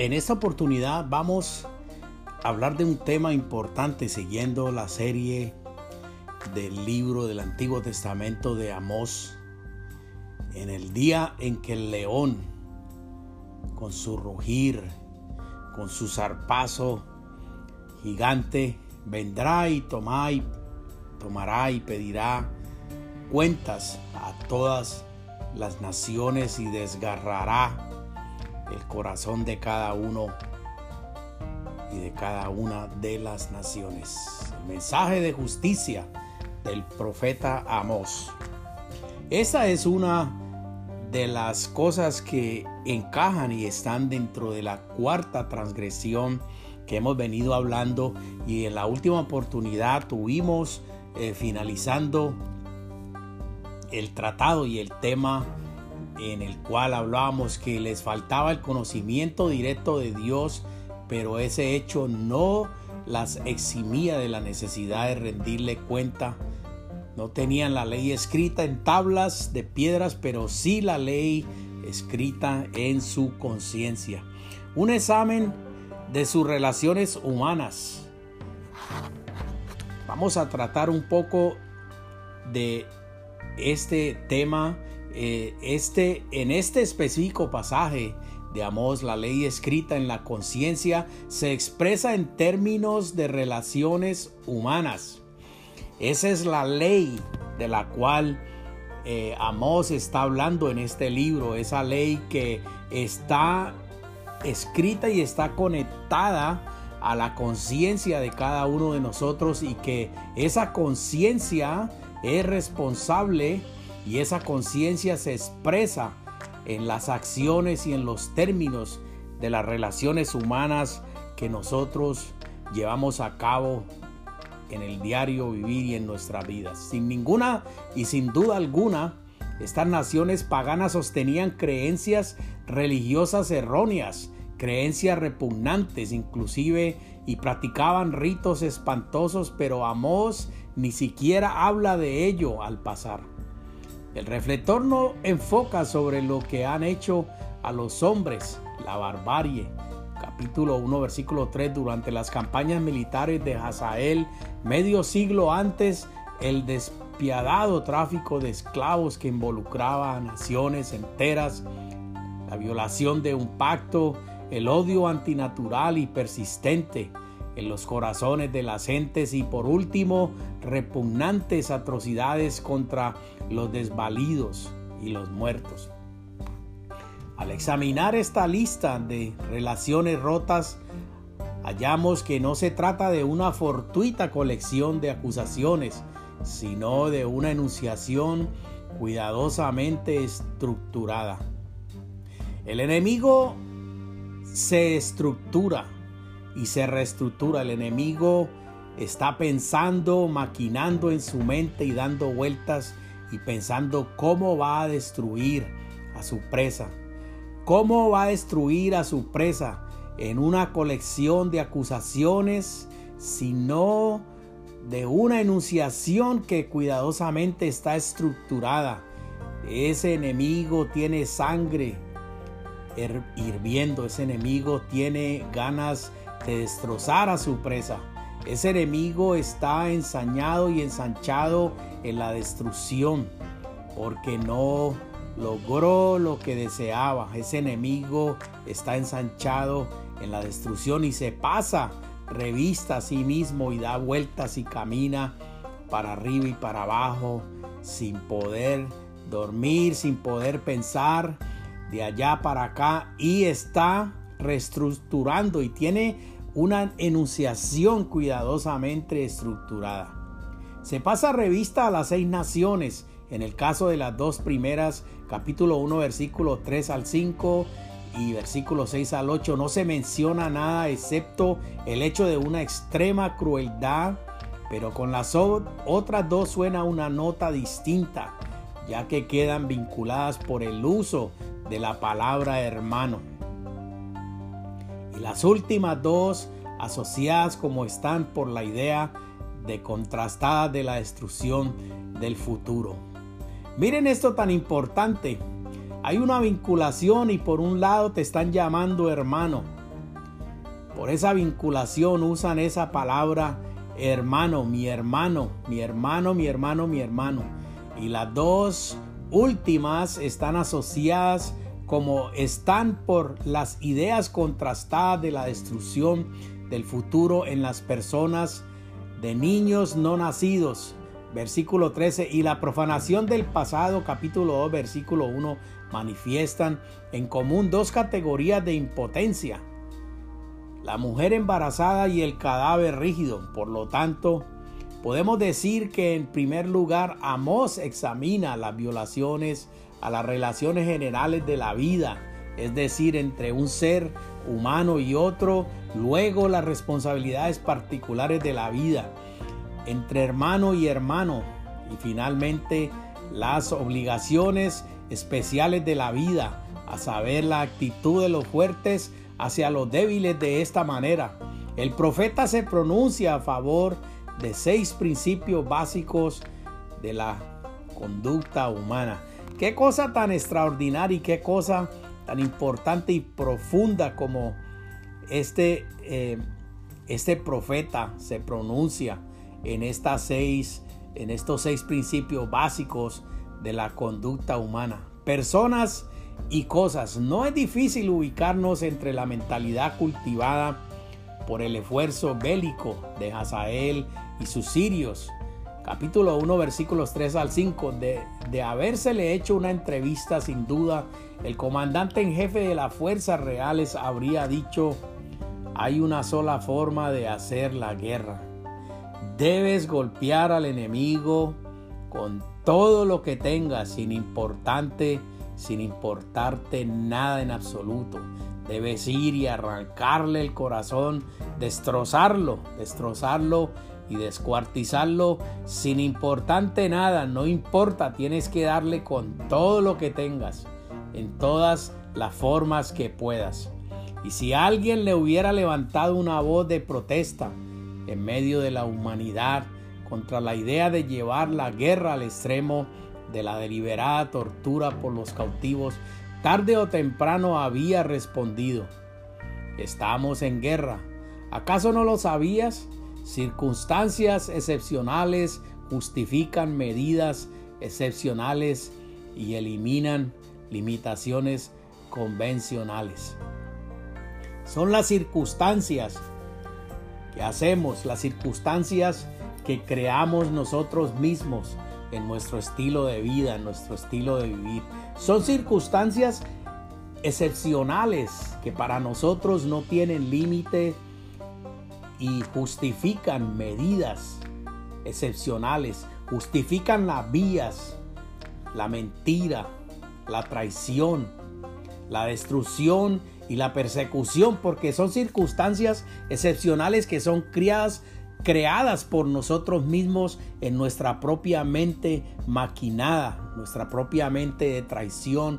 En esta oportunidad vamos a hablar de un tema importante siguiendo la serie del libro del Antiguo Testamento de Amós. En el día en que el león, con su rugir, con su zarpazo gigante, vendrá y tomará y, tomará y pedirá cuentas a todas las naciones y desgarrará el corazón de cada uno y de cada una de las naciones. El mensaje de justicia del profeta Amós. Esa es una de las cosas que encajan y están dentro de la cuarta transgresión que hemos venido hablando y en la última oportunidad tuvimos eh, finalizando el tratado y el tema en el cual hablábamos que les faltaba el conocimiento directo de Dios, pero ese hecho no las eximía de la necesidad de rendirle cuenta. No tenían la ley escrita en tablas de piedras, pero sí la ley escrita en su conciencia. Un examen de sus relaciones humanas. Vamos a tratar un poco de este tema eh, este, en este específico pasaje de Amós, la ley escrita en la conciencia se expresa en términos de relaciones humanas. Esa es la ley de la cual eh, Amós está hablando en este libro, esa ley que está escrita y está conectada a la conciencia de cada uno de nosotros y que esa conciencia es responsable y esa conciencia se expresa en las acciones y en los términos de las relaciones humanas que nosotros llevamos a cabo en el diario vivir y en nuestra vida. Sin ninguna y sin duda alguna, estas naciones paganas sostenían creencias religiosas erróneas, creencias repugnantes inclusive, y practicaban ritos espantosos, pero Amós ni siquiera habla de ello al pasar. El reflector no enfoca sobre lo que han hecho a los hombres, la barbarie. Capítulo 1, versículo 3, durante las campañas militares de Hazael, medio siglo antes, el despiadado tráfico de esclavos que involucraba a naciones enteras, la violación de un pacto, el odio antinatural y persistente, en los corazones de las gentes y por último repugnantes atrocidades contra los desvalidos y los muertos. Al examinar esta lista de relaciones rotas, hallamos que no se trata de una fortuita colección de acusaciones, sino de una enunciación cuidadosamente estructurada. El enemigo se estructura y se reestructura. El enemigo está pensando, maquinando en su mente y dando vueltas y pensando cómo va a destruir a su presa. ¿Cómo va a destruir a su presa? En una colección de acusaciones, sino de una enunciación que cuidadosamente está estructurada. Ese enemigo tiene sangre hirviendo, ese enemigo tiene ganas de destrozar a su presa. Ese enemigo está ensañado y ensanchado en la destrucción porque no logró lo que deseaba. Ese enemigo está ensanchado en la destrucción y se pasa revista a sí mismo y da vueltas y camina para arriba y para abajo sin poder dormir, sin poder pensar de allá para acá y está reestructurando y tiene una enunciación cuidadosamente estructurada. Se pasa revista a las seis naciones, en el caso de las dos primeras, capítulo 1, versículo 3 al 5 y versículo 6 al 8, no se menciona nada excepto el hecho de una extrema crueldad, pero con las otras dos suena una nota distinta, ya que quedan vinculadas por el uso de la palabra hermano. Las últimas dos asociadas como están por la idea de contrastada de la destrucción del futuro. Miren esto tan importante. Hay una vinculación y por un lado te están llamando hermano. Por esa vinculación usan esa palabra hermano, mi hermano, mi hermano, mi hermano, mi hermano. Y las dos últimas están asociadas como están por las ideas contrastadas de la destrucción del futuro en las personas de niños no nacidos. Versículo 13. Y la profanación del pasado, capítulo 2, versículo 1, manifiestan en común dos categorías de impotencia. La mujer embarazada y el cadáver rígido. Por lo tanto, podemos decir que en primer lugar Amós examina las violaciones a las relaciones generales de la vida, es decir, entre un ser humano y otro, luego las responsabilidades particulares de la vida, entre hermano y hermano, y finalmente las obligaciones especiales de la vida, a saber la actitud de los fuertes hacia los débiles de esta manera. El profeta se pronuncia a favor de seis principios básicos de la conducta humana. Qué cosa tan extraordinaria y qué cosa tan importante y profunda como este, eh, este profeta se pronuncia en estas seis, en estos seis principios básicos de la conducta humana. Personas y cosas. No es difícil ubicarnos entre la mentalidad cultivada por el esfuerzo bélico de Hazael y sus sirios capítulo 1, versículos 3 al 5, de, de habérsele hecho una entrevista, sin duda, el comandante en jefe de las fuerzas reales habría dicho, hay una sola forma de hacer la guerra. Debes golpear al enemigo con todo lo que tengas, sin importante, sin importarte nada en absoluto. Debes ir y arrancarle el corazón, destrozarlo, destrozarlo y descuartizarlo sin importante nada, no importa, tienes que darle con todo lo que tengas, en todas las formas que puedas. Y si alguien le hubiera levantado una voz de protesta en medio de la humanidad contra la idea de llevar la guerra al extremo de la deliberada tortura por los cautivos, tarde o temprano había respondido, estamos en guerra. ¿Acaso no lo sabías? Circunstancias excepcionales justifican medidas excepcionales y eliminan limitaciones convencionales. Son las circunstancias que hacemos, las circunstancias que creamos nosotros mismos en nuestro estilo de vida, en nuestro estilo de vivir. Son circunstancias excepcionales que para nosotros no tienen límite y justifican medidas excepcionales, justifican las vías, la mentira, la traición, la destrucción y la persecución, porque son circunstancias excepcionales que son criadas, creadas por nosotros mismos en nuestra propia mente maquinada, nuestra propia mente de traición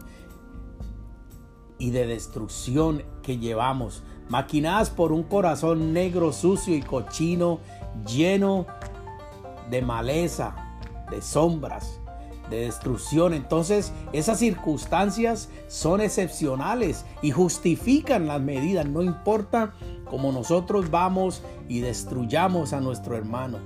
y de destrucción que llevamos maquinadas por un corazón negro, sucio y cochino, lleno de maleza, de sombras, de destrucción. Entonces esas circunstancias son excepcionales y justifican las medidas. No importa cómo nosotros vamos y destruyamos a nuestro hermano.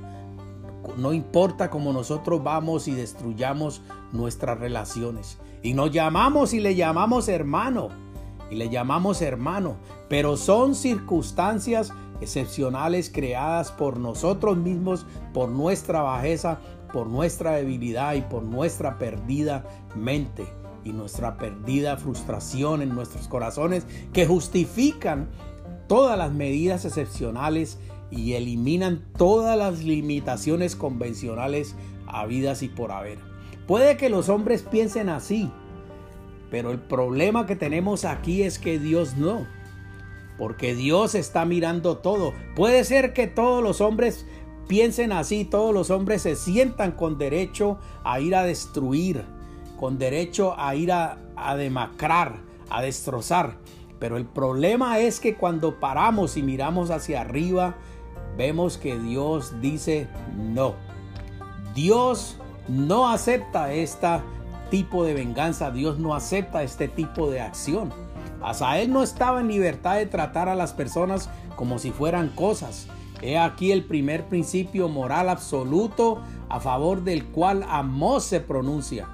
No importa cómo nosotros vamos y destruyamos nuestras relaciones. Y nos llamamos y le llamamos hermano y le llamamos hermano, pero son circunstancias excepcionales creadas por nosotros mismos, por nuestra bajeza, por nuestra debilidad y por nuestra perdida mente y nuestra perdida frustración en nuestros corazones que justifican todas las medidas excepcionales y eliminan todas las limitaciones convencionales habidas y por haber. Puede que los hombres piensen así, pero el problema que tenemos aquí es que Dios no. Porque Dios está mirando todo. Puede ser que todos los hombres piensen así, todos los hombres se sientan con derecho a ir a destruir, con derecho a ir a, demacrar, a destrozar. Pero el problema es que cuando paramos y miramos hacia arriba, vemos que Dios dice no. Dios no acepta este tipo de venganza, Dios no acepta este tipo de acción. Asael no estaba en libertad de tratar a las personas como si fueran cosas. He aquí el primer principio moral absoluto a favor del cual Amós se pronuncia.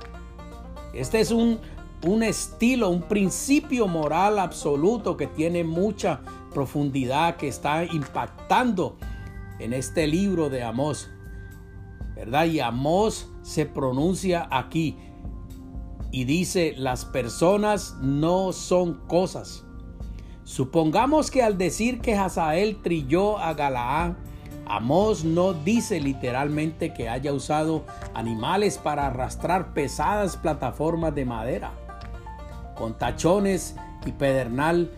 Este es un, un estilo, un principio moral absoluto que tiene mucha profundidad, que está impactando en este libro de Amós. ¿Verdad? Y Amós se pronuncia aquí y dice, las personas no son cosas. Supongamos que al decir que Hazael trilló a Galaad, Amós no dice literalmente que haya usado animales para arrastrar pesadas plataformas de madera, con tachones y pedernal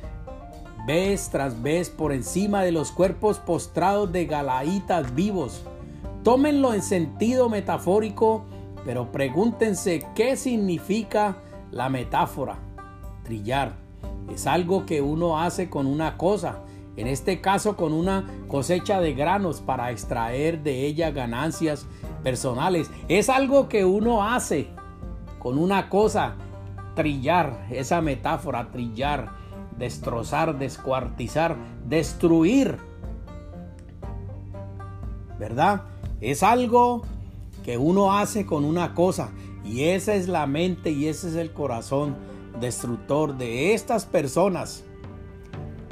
vez tras vez por encima de los cuerpos postrados de galaitas vivos. Tómenlo en sentido metafórico pero pregúntense qué significa la metáfora. Trillar. Es algo que uno hace con una cosa, en este caso con una cosecha de granos para extraer de ella ganancias personales. Es algo que uno hace con una cosa, trillar, esa metáfora, trillar, destrozar, descuartizar, destruir. ¿Verdad? Es algo que uno hace con una cosa y esa es la mente y ese es el corazón destructor de estas personas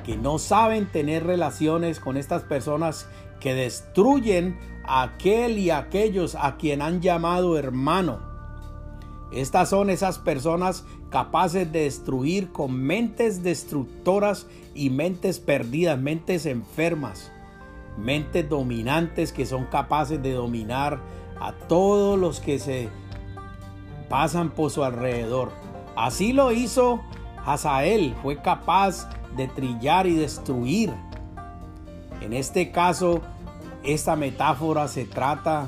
que no saben tener relaciones con estas personas que destruyen a aquel y aquellos a quien han llamado hermano. Estas son esas personas capaces de destruir con mentes destructoras y mentes perdidas, mentes enfermas, mentes dominantes que son capaces de dominar a todos los que se pasan por su alrededor. Así lo hizo Hazael, fue capaz de trillar y destruir. En este caso, esta metáfora se trata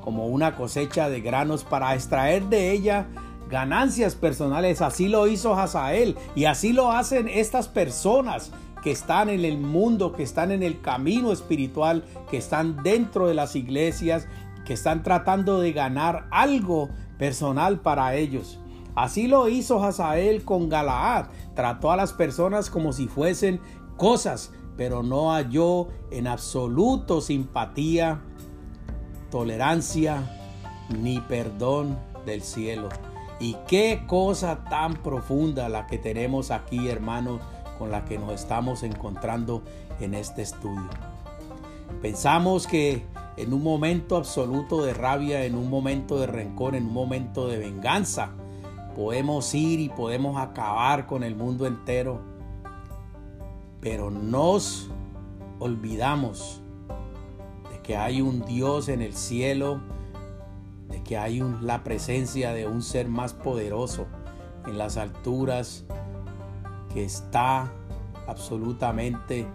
como una cosecha de granos para extraer de ella ganancias personales. Así lo hizo Hazael y así lo hacen estas personas que están en el mundo, que están en el camino espiritual, que están dentro de las iglesias que están tratando de ganar algo personal para ellos. Así lo hizo Hazael con Galaad. Trató a las personas como si fuesen cosas, pero no halló en absoluto simpatía, tolerancia ni perdón del cielo. Y qué cosa tan profunda la que tenemos aquí, hermanos, con la que nos estamos encontrando en este estudio. Pensamos que en un momento absoluto de rabia, en un momento de rencor, en un momento de venganza. Podemos ir y podemos acabar con el mundo entero. Pero nos olvidamos de que hay un Dios en el cielo, de que hay la presencia de un ser más poderoso en las alturas que está absolutamente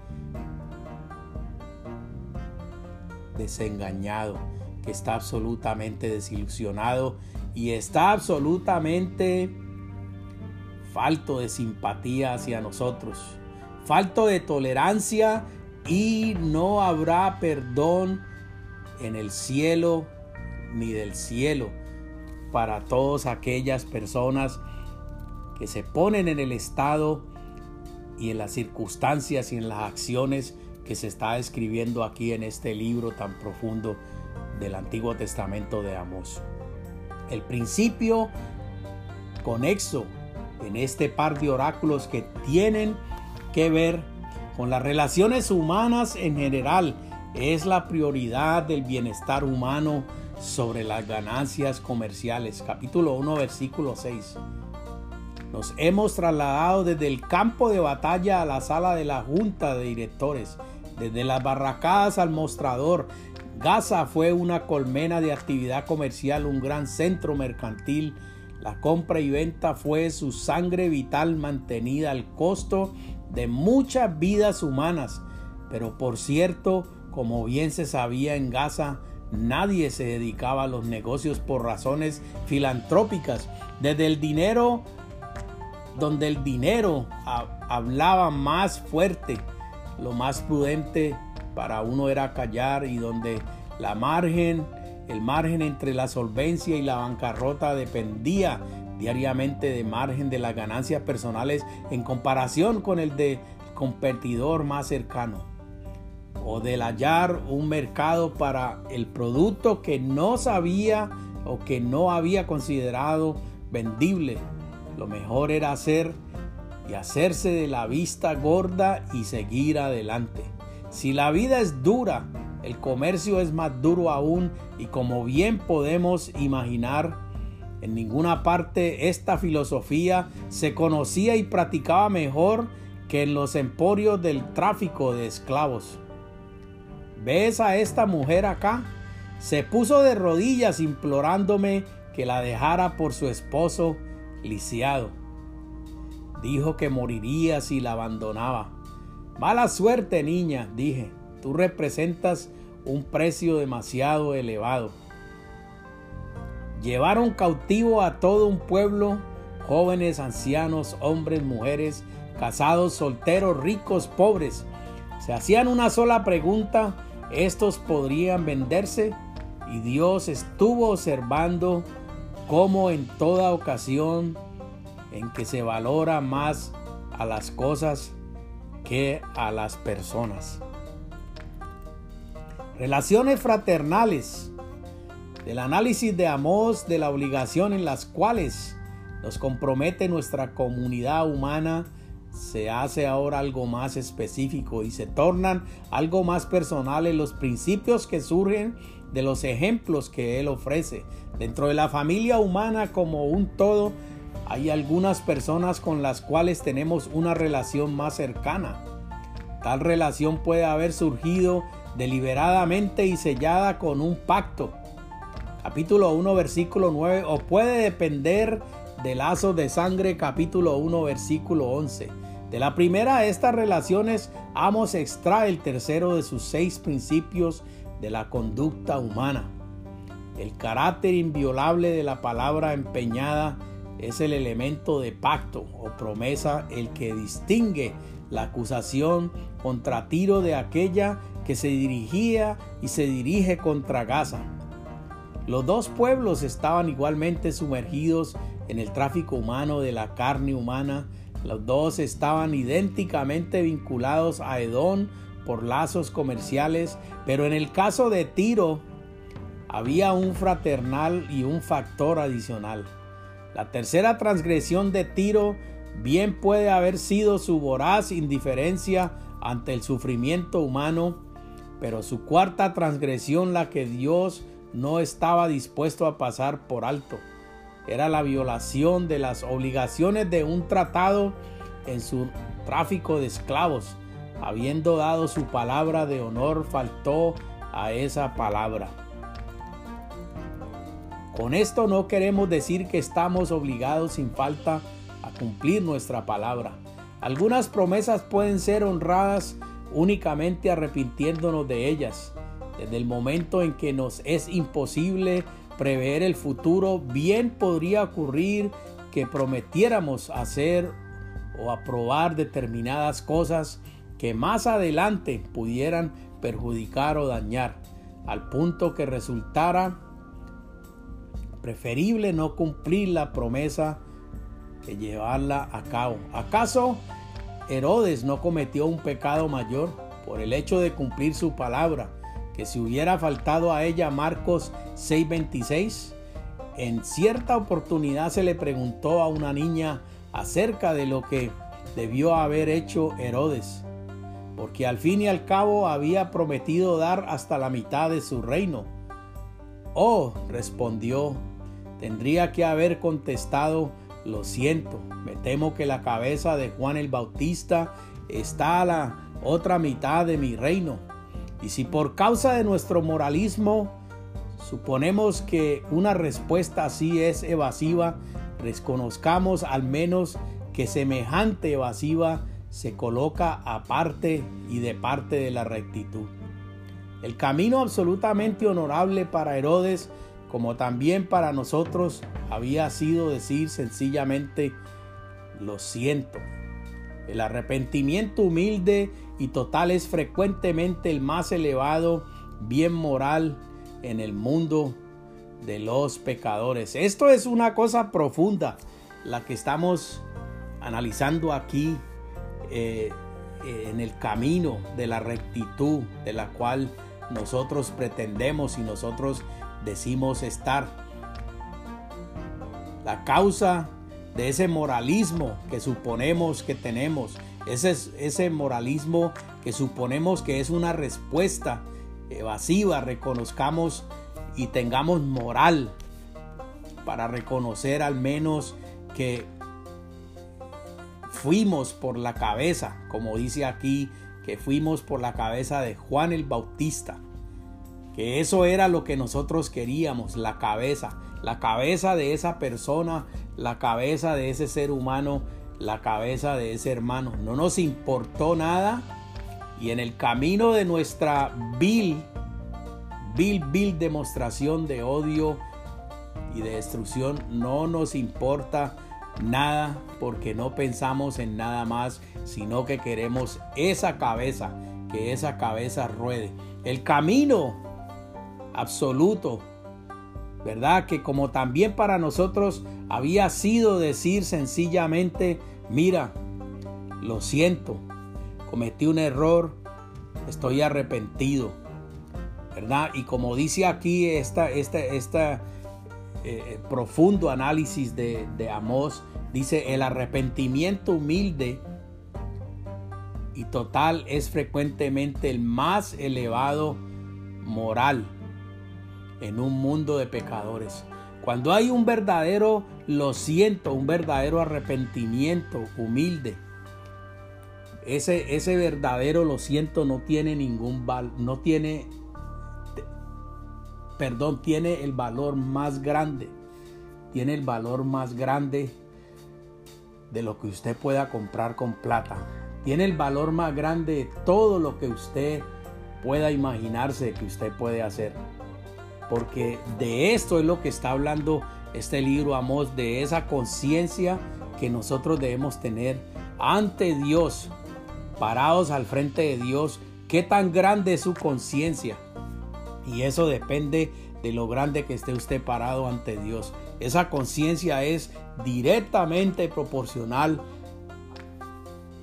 desengañado, que está absolutamente desilusionado y está absolutamente falto de simpatía hacia nosotros, falto de tolerancia y no habrá perdón en el cielo ni del cielo para todas aquellas personas que se ponen en el estado y en las circunstancias y en las acciones que se está escribiendo aquí en este libro tan profundo del Antiguo Testamento de Amós. El principio conexo en este par de oráculos que tienen que ver con las relaciones humanas en general es la prioridad del bienestar humano sobre las ganancias comerciales. Capítulo 1, versículo 6. Nos hemos trasladado desde el campo de batalla a la sala de la junta de directores, desde las barracadas al mostrador. Gaza fue una colmena de actividad comercial, un gran centro mercantil. La compra y venta fue su sangre vital mantenida al costo de muchas vidas humanas. Pero por cierto, como bien se sabía en Gaza, nadie se dedicaba a los negocios por razones filantrópicas. Desde el dinero, donde el dinero hablaba más fuerte, lo más prudente para uno era callar y donde la margen, el margen entre la solvencia y la bancarrota dependía diariamente de margen de las ganancias personales en comparación con el de competidor más cercano o del hallar un mercado para el producto que no sabía o que no había considerado vendible. Lo mejor era hacer y hacerse de la vista gorda y seguir adelante. Si la vida es dura, el comercio es más duro aún y como bien podemos imaginar, en ninguna parte esta filosofía se conocía y practicaba mejor que en los emporios del tráfico de esclavos. ¿Ves a esta mujer acá? Se puso de rodillas implorándome que la dejara por su esposo lisiado. Dijo que moriría si la abandonaba. Mala suerte, niña, dije. Tú representas un precio demasiado elevado. Llevaron cautivo a todo un pueblo, jóvenes, ancianos, hombres, mujeres, casados, solteros, ricos, pobres. Se hacían una sola pregunta, ¿estos podrían venderse? Y Dios estuvo observando cómo en toda ocasión en que se valora más a las cosas que a las personas. Relaciones fraternales del análisis de Amós de la obligación en las cuales nos compromete nuestra comunidad humana se hace ahora algo más específico y se tornan algo más personales los principios que surgen de los ejemplos que él ofrece. Dentro de la familia humana como un todo hay algunas personas con las cuales tenemos una relación más cercana. Tal relación puede haber surgido deliberadamente y sellada con un pacto capítulo 1, versículo 9, o puede depender de lazos de sangre, capítulo 1, versículo 11. De la primera de estas relaciones, Amos extrae el tercero de sus seis principios de la conducta humana. El carácter inviolable de la palabra empeñada es el elemento de pacto o promesa el que distingue la acusación contra Tiro de aquella que se dirigía y se dirige contra Gaza. Los dos pueblos estaban igualmente sumergidos en el tráfico humano de la carne humana. Los dos estaban idénticamente vinculados a Edón por lazos comerciales, pero en el caso de Tiro había un fraternal y un factor adicional. La tercera transgresión de Tiro bien puede haber sido su voraz indiferencia ante el sufrimiento humano, pero su cuarta transgresión la que Dios no estaba dispuesto a pasar por alto. Era la violación de las obligaciones de un tratado en su tráfico de esclavos. Habiendo dado su palabra de honor, faltó a esa palabra. Con esto no queremos decir que estamos obligados sin falta a cumplir nuestra palabra. Algunas promesas pueden ser honradas únicamente arrepintiéndonos de ellas. Desde el momento en que nos es imposible prever el futuro, bien podría ocurrir que prometiéramos hacer o aprobar determinadas cosas que más adelante pudieran perjudicar o dañar, al punto que resultara preferible no cumplir la promesa que llevarla a cabo. ¿Acaso Herodes no cometió un pecado mayor por el hecho de cumplir su palabra? que si hubiera faltado a ella Marcos 6:26, en cierta oportunidad se le preguntó a una niña acerca de lo que debió haber hecho Herodes, porque al fin y al cabo había prometido dar hasta la mitad de su reino. Oh, respondió, tendría que haber contestado, lo siento, me temo que la cabeza de Juan el Bautista está a la otra mitad de mi reino. Y si por causa de nuestro moralismo suponemos que una respuesta así es evasiva, reconozcamos al menos que semejante evasiva se coloca aparte y de parte de la rectitud. El camino absolutamente honorable para Herodes, como también para nosotros, había sido decir sencillamente, lo siento. El arrepentimiento humilde y total es frecuentemente el más elevado bien moral en el mundo de los pecadores. Esto es una cosa profunda, la que estamos analizando aquí eh, en el camino de la rectitud de la cual nosotros pretendemos y nosotros decimos estar. La causa de ese moralismo que suponemos que tenemos, ese, ese moralismo que suponemos que es una respuesta evasiva, reconozcamos y tengamos moral para reconocer al menos que fuimos por la cabeza, como dice aquí, que fuimos por la cabeza de Juan el Bautista, que eso era lo que nosotros queríamos, la cabeza, la cabeza de esa persona, la cabeza de ese ser humano, la cabeza de ese hermano. No nos importó nada y en el camino de nuestra vil, vil, vil demostración de odio y de destrucción, no nos importa nada porque no pensamos en nada más, sino que queremos esa cabeza, que esa cabeza ruede. El camino absoluto, ¿verdad? Que como también para nosotros había sido decir sencillamente, mira, lo siento, cometí un error, estoy arrepentido, ¿verdad? Y como dice aquí esta, esta, esta eh, eh, profundo análisis de, de Amós, dice, el arrepentimiento humilde y total es frecuentemente el más elevado moral en un mundo de pecadores. Cuando hay un verdadero, lo siento, un verdadero arrepentimiento humilde, ese, ese verdadero lo siento no tiene ningún valor, no tiene, perdón, tiene el valor más grande, tiene el valor más grande de lo que usted pueda comprar con plata. Tiene el valor más grande de todo lo que usted pueda imaginarse que usted puede hacer. Porque de esto es lo que está hablando este libro Amós, de esa conciencia que nosotros debemos tener ante Dios parados al frente de Dios, qué tan grande es su conciencia. Y eso depende de lo grande que esté usted parado ante Dios. Esa conciencia es directamente proporcional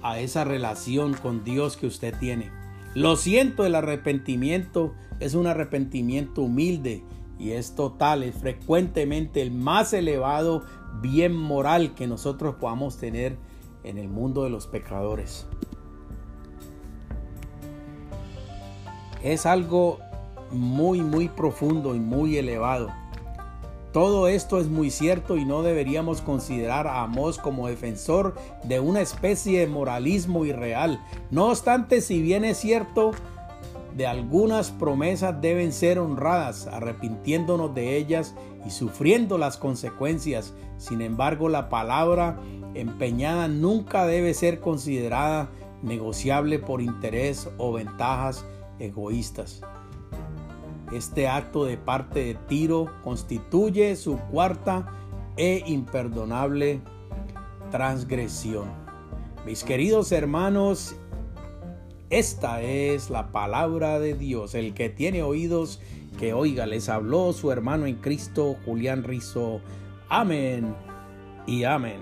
a esa relación con Dios que usted tiene. Lo siento, el arrepentimiento es un arrepentimiento humilde y es total, es frecuentemente el más elevado bien moral que nosotros podamos tener en el mundo de los pecadores. es algo muy, muy profundo y muy elevado. Todo esto es muy cierto y no deberíamos considerar a Amós como defensor de una especie de moralismo irreal. No obstante, si bien es cierto, de algunas promesas deben ser honradas, arrepintiéndonos de ellas y sufriendo las consecuencias. Sin embargo, la palabra empeñada nunca debe ser considerada negociable por interés o ventajas egoístas. Este acto de parte de Tiro constituye su cuarta e imperdonable transgresión. Mis queridos hermanos, esta es la palabra de Dios. El que tiene oídos, que oiga. Les habló su hermano en Cristo, Julián Rizo. Amén y amén.